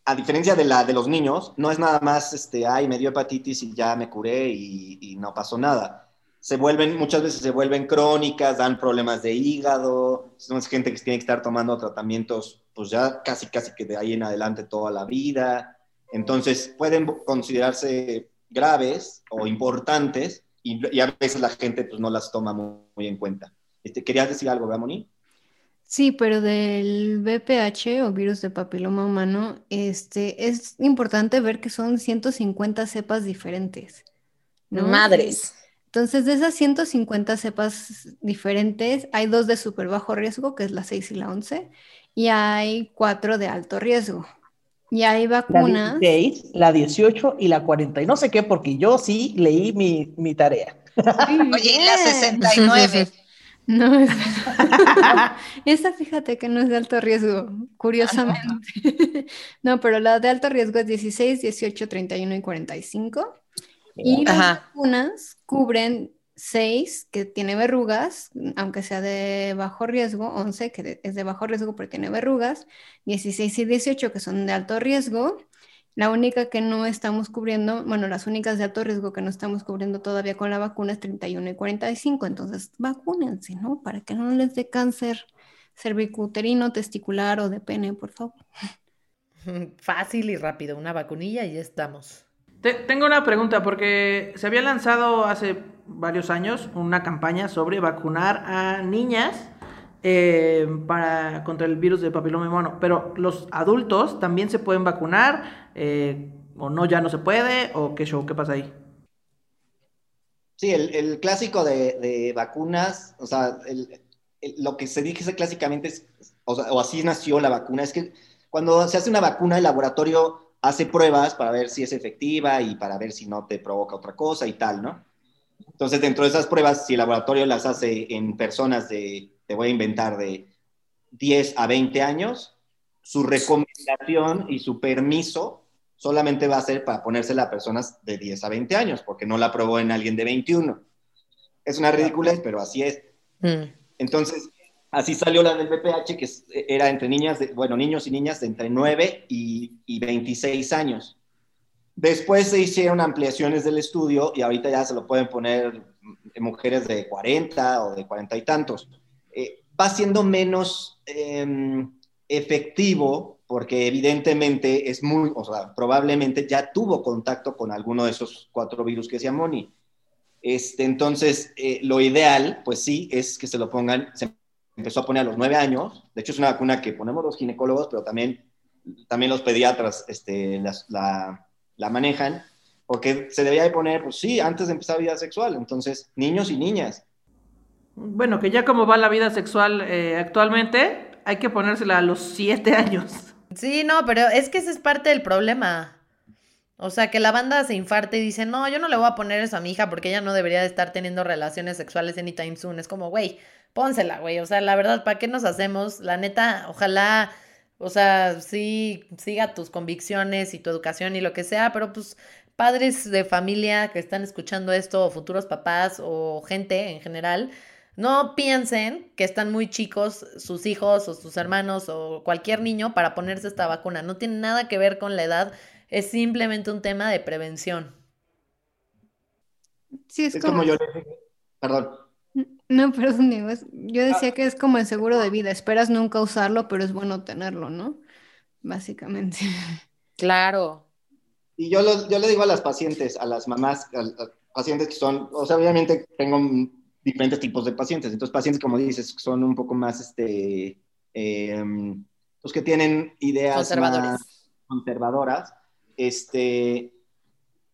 a diferencia de la de los niños, no es nada más, este, ay, me dio hepatitis y ya me curé y, y no pasó nada. Se vuelven, muchas veces se vuelven crónicas, dan problemas de hígado, es gente que tiene que estar tomando tratamientos, pues ya casi, casi que de ahí en adelante toda la vida. Entonces, pueden considerarse graves o importantes y, y a veces la gente pues no las toma muy, muy en cuenta. Este, ¿Querías decir algo, ¿verdad, Moni? Sí, pero del VPH o virus de papiloma humano, este, es importante ver que son 150 cepas diferentes, ¿no? Madres. Entonces, de esas 150 cepas diferentes, hay dos de súper bajo riesgo, que es la 6 y la 11, y hay cuatro de alto riesgo. Y hay La vacunas. 16, la 18 y la 40. Y no sé qué, porque yo sí leí mi, mi tarea. Oye, y la bien. 69. No, es- esa fíjate que no es de alto riesgo, curiosamente. No, pero la de alto riesgo es 16, 18, 31 y 45. Y las Ajá. vacunas cubren 6 que tiene verrugas, aunque sea de bajo riesgo, 11 que es de bajo riesgo pero tiene verrugas, 16 y 18 que son de alto riesgo. La única que no estamos cubriendo, bueno, las únicas de alto riesgo que no estamos cubriendo todavía con la vacuna es 31 y 45, entonces vacúnense, ¿no? Para que no les dé cáncer cervicuterino, testicular o de pene, por favor. Fácil y rápido, una vacunilla y ya estamos. Te- tengo una pregunta, porque se había lanzado hace varios años una campaña sobre vacunar a niñas eh, para, contra el virus de papiloma humano, pero los adultos también se pueden vacunar, eh, o no, ya no se puede, o qué show, qué pasa ahí. Sí, el, el clásico de, de vacunas, o sea, el- lo que se dice clásicamente es, o, o así nació la vacuna, es que cuando se hace una vacuna, el laboratorio hace pruebas para ver si es efectiva y para ver si no te provoca otra cosa y tal, ¿no? Entonces, dentro de esas pruebas, si el laboratorio las hace en personas de, te voy a inventar, de 10 a 20 años, su recomendación y su permiso solamente va a ser para ponérsela a personas de 10 a 20 años, porque no la aprobó en alguien de 21. Es una ridiculez, pero así es. Mm. Entonces, así salió la del BPH, que era entre niñas, de, bueno, niños y niñas de entre 9 y, y 26 años. Después se hicieron ampliaciones del estudio y ahorita ya se lo pueden poner mm, mujeres de 40 o de 40 y tantos. Eh, va siendo menos em, efectivo porque evidentemente es muy, o sea, probablemente ya tuvo contacto con alguno de esos cuatro virus que decía Moni. Este, entonces, eh, lo ideal, pues sí, es que se lo pongan, se empezó a poner a los nueve años. De hecho, es una vacuna que ponemos los ginecólogos, pero también, también los pediatras este, la, la manejan, porque se debía de poner, pues sí, antes de empezar vida sexual. Entonces, niños y niñas. Bueno, que ya como va la vida sexual eh, actualmente, hay que ponérsela a los 7 años. Sí, no, pero es que ese es parte del problema. O sea, que la banda se infarte y dice, no, yo no le voy a poner eso a mi hija porque ella no debería de estar teniendo relaciones sexuales anytime soon. Es como, güey, pónsela, güey. O sea, la verdad, ¿para qué nos hacemos? La neta, ojalá, o sea, sí, siga tus convicciones y tu educación y lo que sea, pero pues padres de familia que están escuchando esto, o futuros papás o gente en general, no piensen que están muy chicos sus hijos o sus hermanos o cualquier niño para ponerse esta vacuna. No tiene nada que ver con la edad es simplemente un tema de prevención. Sí, es, Es como... como yo le dije, perdón, No, perdón, digo, es- yo decía que es como el seguro de vida. Esperas nunca usarlo, pero es bueno tenerlo, ¿no? Básicamente. Claro. Y yo, lo- yo le digo a las pacientes, a las mamás, a, a pacientes que son, o sea, obviamente tengo diferentes tipos de pacientes. Entonces, pacientes, como dices, son un poco más, este, eh, los que tienen ideas Conservadores. más conservadoras, este,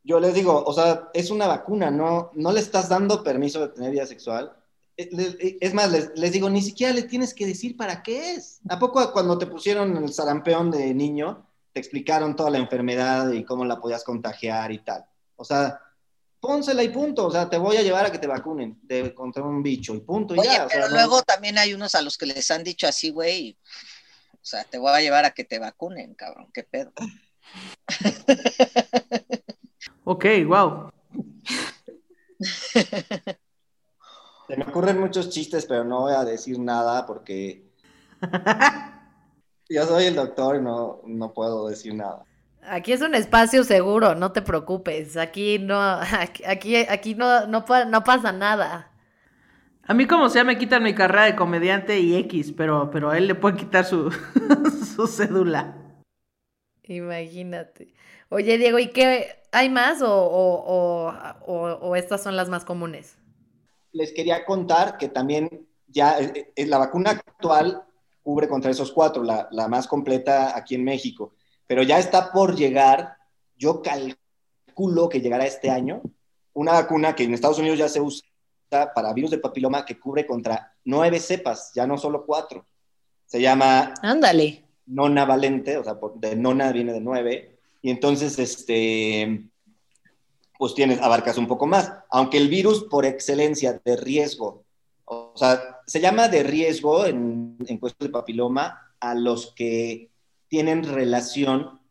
yo les digo, o sea, es una vacuna, no, no le estás dando permiso de tener vida sexual. Eh, le- Es más, les, les digo, ni siquiera le tienes que decir para qué es. ¿A poco cuando te pusieron el sarampeón de niño, te explicaron toda la enfermedad y cómo la podías contagiar y tal? O sea, pónsela y punto. O sea, te voy a llevar a que te vacunen de, contra un bicho y punto. y Oye, ya. O sea, pero no- luego también hay unos a los que les han dicho así, güey. y, O sea, te voy a llevar a que te vacunen, cabrón. ¿Qué pedo? Ok, wow. Se me ocurren muchos chistes, pero no voy a decir nada porque yo soy el doctor y no, no puedo decir nada. Aquí es un espacio seguro, no te preocupes. Aquí no, aquí, aquí, no, no, pa- no pasa nada. A mí como sea me quitan mi carrera de comediante y X, pero, pero a él le pueden quitar su, su cédula. Imagínate. Oye, Diego, ¿y qué? ¿Hay más o, o, o, o- o estas son las más comunes? Les quería contar que también ya eh, eh, la vacuna actual cubre contra esos cuatro, la, la más completa aquí en México, pero ya está por llegar, yo calculo que llegará este año, una vacuna que en Estados Unidos ya se usa para virus de papiloma que cubre contra nueve cepas, ya no solo cuatro. Se llama Ándale. nona valente, o sea, de nona viene de nueve, y entonces, este, pues tienes, abarcas un poco más, aunque el virus por excelencia de riesgo, o sea, se llama de riesgo en, en cuestión de papiloma a los que tienen relación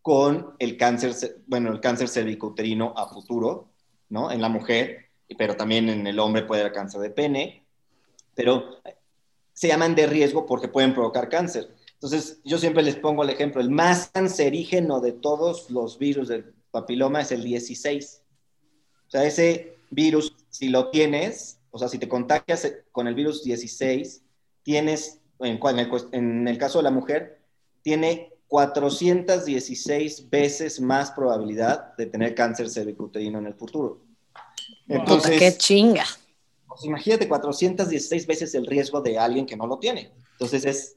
con el cáncer, ce- bueno, el cáncer cervicouterino a futuro, ¿no? En la mujer, pero también en el hombre puede haber cáncer de pene, pero se llaman de riesgo porque pueden provocar cáncer. Entonces, yo siempre les pongo el ejemplo, el más cancerígeno de todos los virus del papiloma es el 16. O sea, ese virus, si lo tienes, o sea, si te contagias con el virus 16, tienes, en, en el, en el caso de la mujer, tiene 416 veces más probabilidad de tener cáncer cervicuterino en el futuro. Puta, Entonces, qué chinga. pues imagínate 416 veces el riesgo de alguien que no lo tiene. Entonces, es,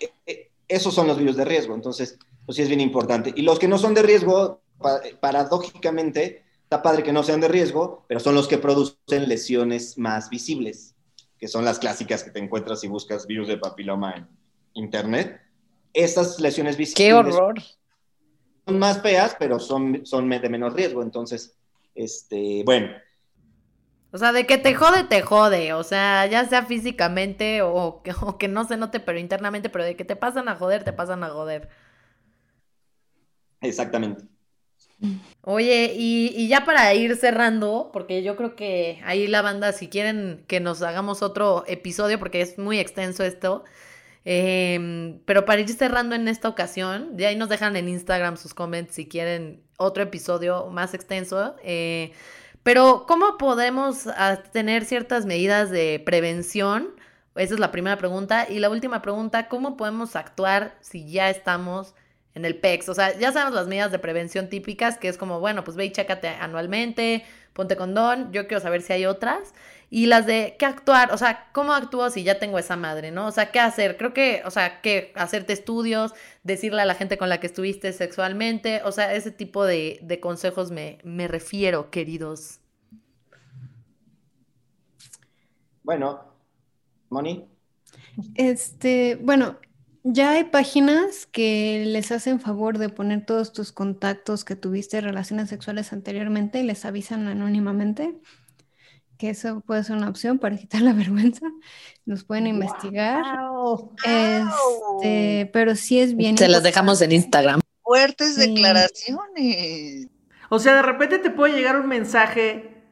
eh, eh, esos son los virus de riesgo. Entonces, pues sí es bien importante. Y los que no son de riesgo, pa- paradójicamente, está padre que no sean de riesgo, pero son los que producen lesiones más visibles, que son las clásicas que te encuentras si buscas virus de papiloma en internet. Estas lesiones visibles Qué horror. son más feas, pero son, son de menos riesgo. Entonces, este, bueno, O sea, de que te jode, te jode. O sea, ya sea físicamente o que, o que no se note, pero internamente, pero de que te pasan a joder, te pasan a joder. exactamente. Oye, y, y ya para ir cerrando, porque yo creo que ahí la banda, si quieren que nos hagamos otro episodio, porque es muy extenso esto, em, pero para ir cerrando en esta ocasión, de ahí nos dejan en Instagram sus comments si quieren otro episodio más extenso. eh, pero, ¿cómo podemos ah, tener ciertas medidas de prevención? Esa es la primera pregunta. Y la última pregunta, ¿cómo podemos actuar si ya estamos en el PEX? O sea, ya sabemos las medidas de prevención típicas, que es como, bueno, pues ve y chécate anualmente, ponte condón, yo quiero saber si hay otras. Y las de qué actuar, o sea, ¿cómo actúo si ya tengo esa madre, no? O sea, ¿qué hacer? Creo que, o sea, que hacerte estudios, decirle a la gente con la que estuviste sexualmente, o sea, ese tipo de, de consejos me, me refiero, queridos. Bueno, Moni. Este, bueno, Ya hay páginas que les hacen favor de poner todos tus contactos que tuviste relaciones sexuales anteriormente y les avisan anónimamente, que eso puede ser una opción para quitar la vergüenza. Los pueden investigar. Wow. Este, pero sí es bien Se las dejamos en Instagram. Fuertes Sí. declaraciones. O sea, de repente te puede llegar un mensaje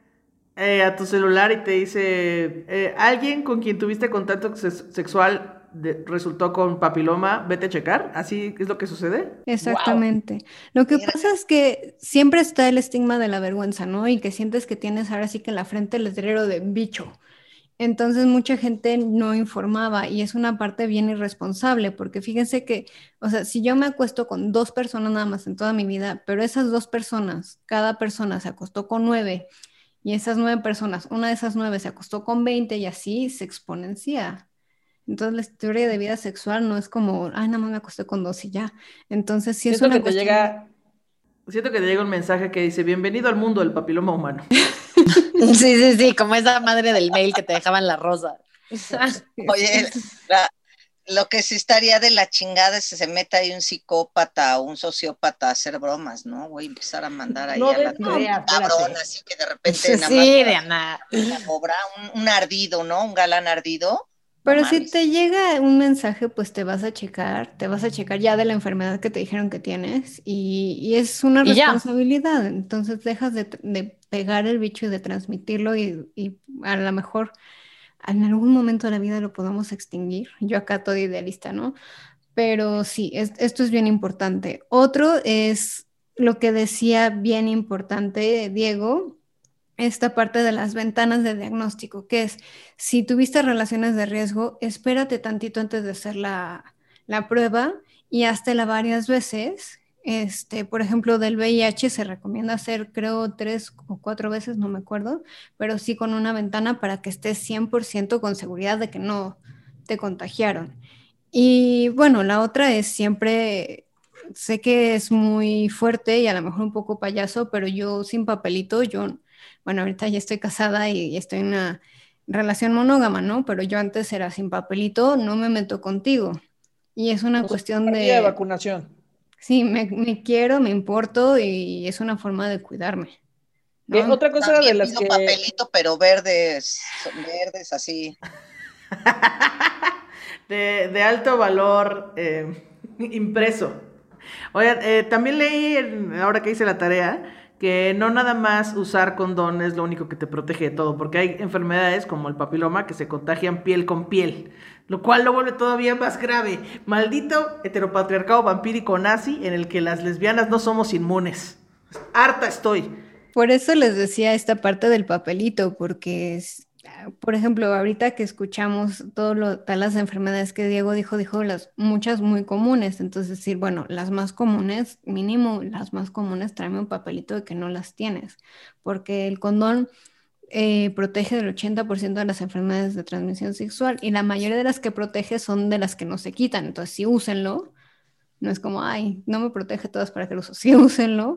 eh, a tu celular y te dice, eh, alguien con quien tuviste contacto sex- sexual de- resultó con papiloma, vete a checar. Así es lo que sucede. Exactamente. Lo que Mira. pasa es que siempre está el estigma de la vergüenza, ¿no? Y que sientes que tienes ahora sí que en la frente el letrero de bicho. Entonces mucha gente no informaba y es una parte bien irresponsable, porque fíjense que, o sea, si yo me acuesto con dos personas nada más en toda mi vida, pero esas dos personas, cada persona se acostó con nueve y esas nueve personas, una de esas nueve se acostó con veinte y así se exponencia. Entonces la historia de vida sexual no es como, ay, nada más me acosté con dos y ya. Entonces sí es Siento una que te cuestión- llega, Siento que te llega un mensaje que dice, bienvenido al mundo del papiloma humano. Sí, sí, sí, como esa madre del mail que te dejaban la rosa. Oye, la- lo que sí estaría de la chingada es que se meta ahí un psicópata o un sociópata a hacer bromas, ¿no? Güey, empezar a mandar ahí No a la idea, cabrón, así que de repente nada más Sí, para Diana. una obra, un, un ardido, ¿no? Un galán ardido. Pero si te llega un mensaje, pues te vas a checar, te vas a checar ya de la enfermedad que te dijeron que tienes y, y es una Y ya. responsabilidad. Entonces dejas de, de pegar el bicho y de transmitirlo y, y a lo mejor en algún momento de la vida lo podamos extinguir. Yo acá todo idealista, ¿no? Pero sí, es- esto es bien importante. Otro es lo que decía bien importante Diego, esta parte de las ventanas de diagnóstico, que es si tuviste relaciones de riesgo, espérate tantito antes de hacer la, la prueba y háztela varias veces. Este, por ejemplo, del VIH se recomienda hacer, creo, tres o cuatro veces, no me acuerdo, pero sí con una ventana para que estés 100% con seguridad de que no te contagiaron. Y bueno, la otra es siempre, sé que es muy fuerte y a lo mejor un poco payaso, pero yo sin papelito, yo, bueno, ahorita ya estoy casada y, y estoy en una relación monógama, ¿no? Pero yo antes era sin papelito, no me meto contigo. Y es una cuestión día de de, vacunación. sí, me, me quiero, me importo y es una forma de cuidarme. Eh, ¿no? otra cosa de También las pido que... papelito, pero verdes, verdes así. de, de alto valor eh, impreso. Oigan, eh, también leí, en- ahora que hice la tarea, que no nada más usar condón es lo único que te protege de todo, porque hay enfermedades como el papiloma que se contagian piel con piel, lo cual lo vuelve todavía más grave. Maldito heteropatriarcado vampírico nazi en el que las lesbianas no somos inmunes. Harta estoy. Por eso les decía esta parte del papelito, porque, es- por ejemplo, ahorita que escuchamos todo todas las enfermedades que Diego dijo, dijo las muchas muy comunes. Entonces, decir, bueno, las más comunes, mínimo las más comunes, tráeme un papelito de que no las tienes, porque el condón eh, protege del 80% de las enfermedades de transmisión sexual y la mayoría de las que protege son de las que no se quitan. Entonces, sí, úsenlo. No es como, ay, no me protege todas para que lo uso. Sí, úsenlo,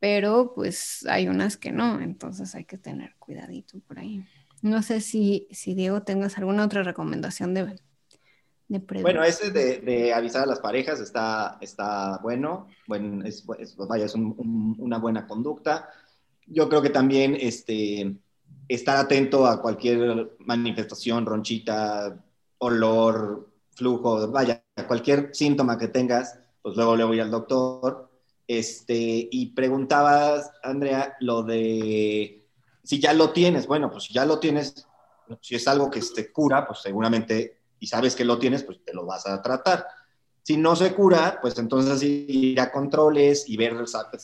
pero pues hay unas que no, entonces hay que tener cuidadito por ahí. No sé si, si Diego tengas alguna otra recomendación de, de. Bueno, ese de, de avisar a las parejas está, está bueno, buen, es, es- vaya, es un- un- una buena conducta. Yo creo que también este, estar atento a cualquier manifestación, ronchita, olor, flujo, vaya, cualquier síntoma que tengas, pues luego le voy al doctor. Este, y preguntabas, Andrea, lo de si ya lo tienes. Bueno, pues si ya lo tienes, si es algo que te cura, pues seguramente, y sabes que lo tienes, pues te lo vas a tratar. Si no se cura, pues entonces ir a controles y ver,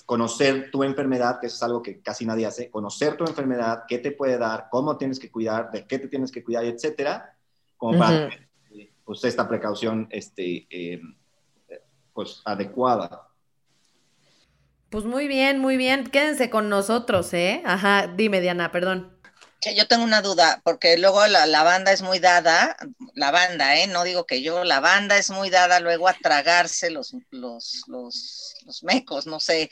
conocer tu enfermedad, que eso es algo que casi nadie hace, conocer tu enfermedad, qué te puede dar, cómo tienes que cuidar, de qué te tienes que cuidar, etcétera, como para Ujú. tener, pues esta precaución este, eh, pues adecuada. Pues muy bien, muy bien. Quédense con nosotros, ¿eh? Ajá, dime, Diana, perdón. Que yo tengo una duda, porque luego la, la banda es muy dada, la banda, ¿eh? No digo que yo, la banda es muy dada luego a tragarse los, los, los, los mecos, no sé.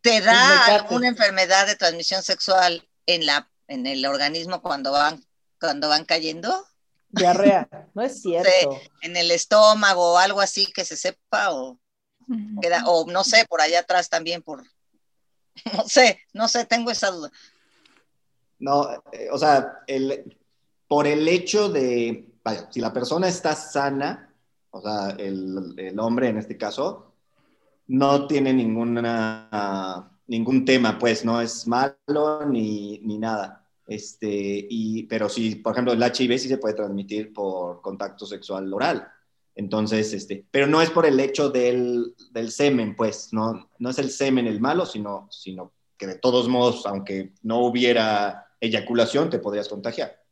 ¿Te da alguna enfermedad de transmisión sexual en, la, en el organismo cuando van, cuando van cayendo? Diarrea. No es cierto. en el estómago o algo así que se sepa o. queda, o no sé, por allá atrás también por, no sé, no sé, tengo esa duda. No, eh, o sea, el, por el hecho de, vaya, si la persona está sana, o sea, el, el hombre en este caso, no tiene ninguna, ningún tema, pues, no es malo ni, ni nada. Este, y, pero sí, por ejemplo, el HIV sí se puede transmitir por contacto sexual oral. Entonces, este, pero no es por el hecho del, del semen, pues, no, no es el semen el malo, sino, sino que de todos modos, aunque no hubiera eyaculación, te podrías contagiar.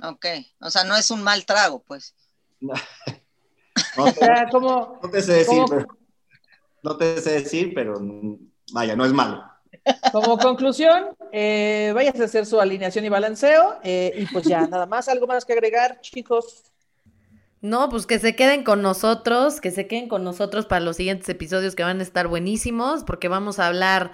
Ok, o sea, no es un mal trago, pues. No O te, sea, como, no te sé decir, ¿Cómo? pero, no te sé decir, pero vaya, no es malo. como conclusión, eh, váyase a hacer su alineación y balanceo. eh, y pues ya, nada más, algo más que agregar, chicos. No, pues que se queden con nosotros, que se queden con nosotros para los siguientes episodios que van a estar buenísimos, porque vamos a hablar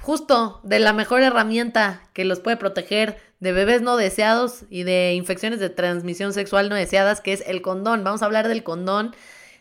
justo de la mejor herramienta que los puede proteger de bebés no deseados y de infecciones de transmisión sexual no deseadas, que es el condón. Vamos a hablar del condón,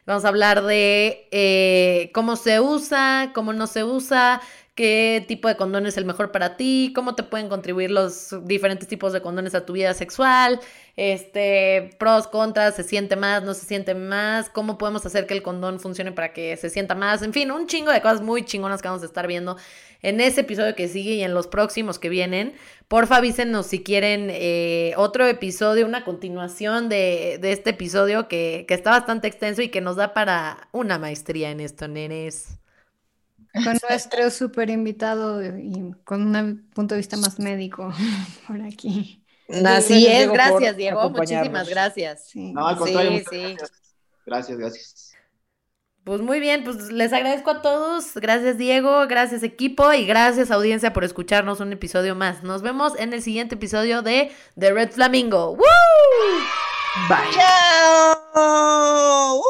vamos a hablar de eh, cómo se usa, cómo no se usa, qué tipo de condón es el mejor para ti, cómo te pueden contribuir los diferentes tipos de condones a tu vida sexual, este, pros, contras, se siente más, no se siente más, cómo podemos hacer que el condón funcione para que se sienta más, en fin, un chingo de cosas muy chingonas que vamos a estar viendo en ese episodio que sigue y en los próximos que vienen. Porfa, avísenos si quieren eh, otro episodio, una continuación de, de este episodio que, que está bastante extenso y que nos da para una maestría en esto, nenes. Con nuestro súper invitado y con un punto de vista más médico por aquí. Así Gracias, es, Diego, gracias Diego, muchísimas gracias. Sí. No, al Sí, contrario, muchas sí. gracias. Gracias, gracias. Pues muy bien, pues les agradezco a todos. Gracias Diego, gracias equipo y gracias audiencia por escucharnos un episodio más. Nos vemos en el siguiente episodio de The Red Flamingo. ¡Woo! Bye. ¡Chao!